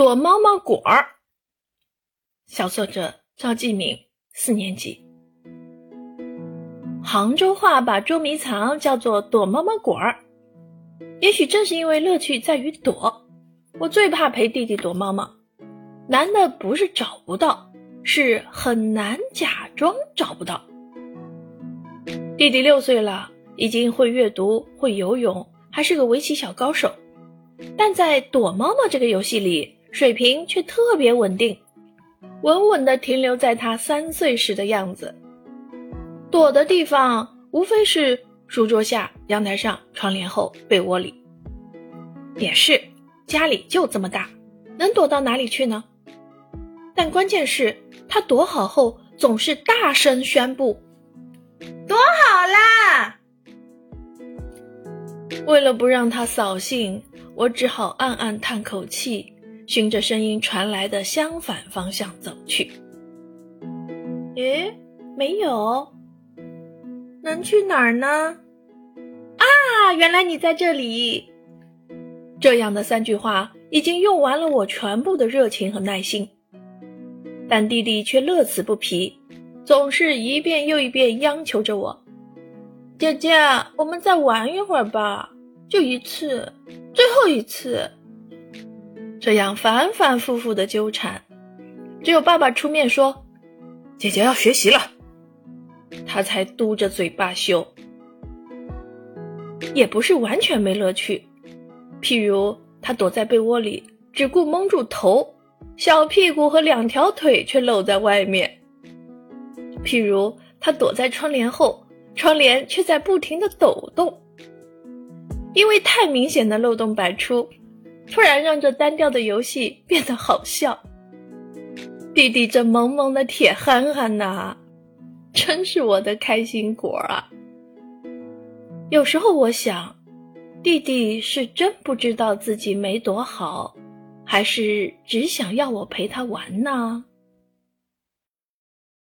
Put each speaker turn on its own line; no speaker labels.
躲猫猫果儿。小作者赵继敏，四年级。杭州话把捉迷藏叫做躲猫猫果儿。也许正是因为乐趣在于躲，我最怕陪弟弟躲猫猫。难的不是找不到，是很难假装找不到。弟弟六岁了，已经会阅读、会游泳，还是个围棋小高手。但在躲猫猫这个游戏里，水平却特别稳定，稳稳地停留在他三岁时的样子。躲的地方无非是书桌下、阳台上、窗帘后、被窝里。也是，家里就这么大，能躲到哪里去呢？但关键是，他躲好后总是大声宣布：“躲好啦！”为了不让他扫兴。我只好暗暗叹口气，循着声音传来的相反方向走去。诶，没有，能去哪儿呢？啊，原来你在这里！这样的三句话已经用完了我全部的热情和耐心，但弟弟却乐此不疲，总是一遍又一遍央求着我：“姐姐，我们再玩一会儿吧，就一次。”最后一次，这样反反复复的纠缠，只有爸爸出面说：“姐姐要学习了。”他才嘟着嘴罢休。也不是完全没乐趣，譬如他躲在被窝里，只顾蒙住头，小屁股和两条腿却露在外面；譬如他躲在窗帘后，窗帘却在不停的抖动。因为太明显的漏洞百出，突然让这单调的游戏变得好笑。弟弟这萌萌的铁憨憨呐，真是我的开心果啊！有时候我想，弟弟是真不知道自己没多好，还是只想要我陪他玩呢？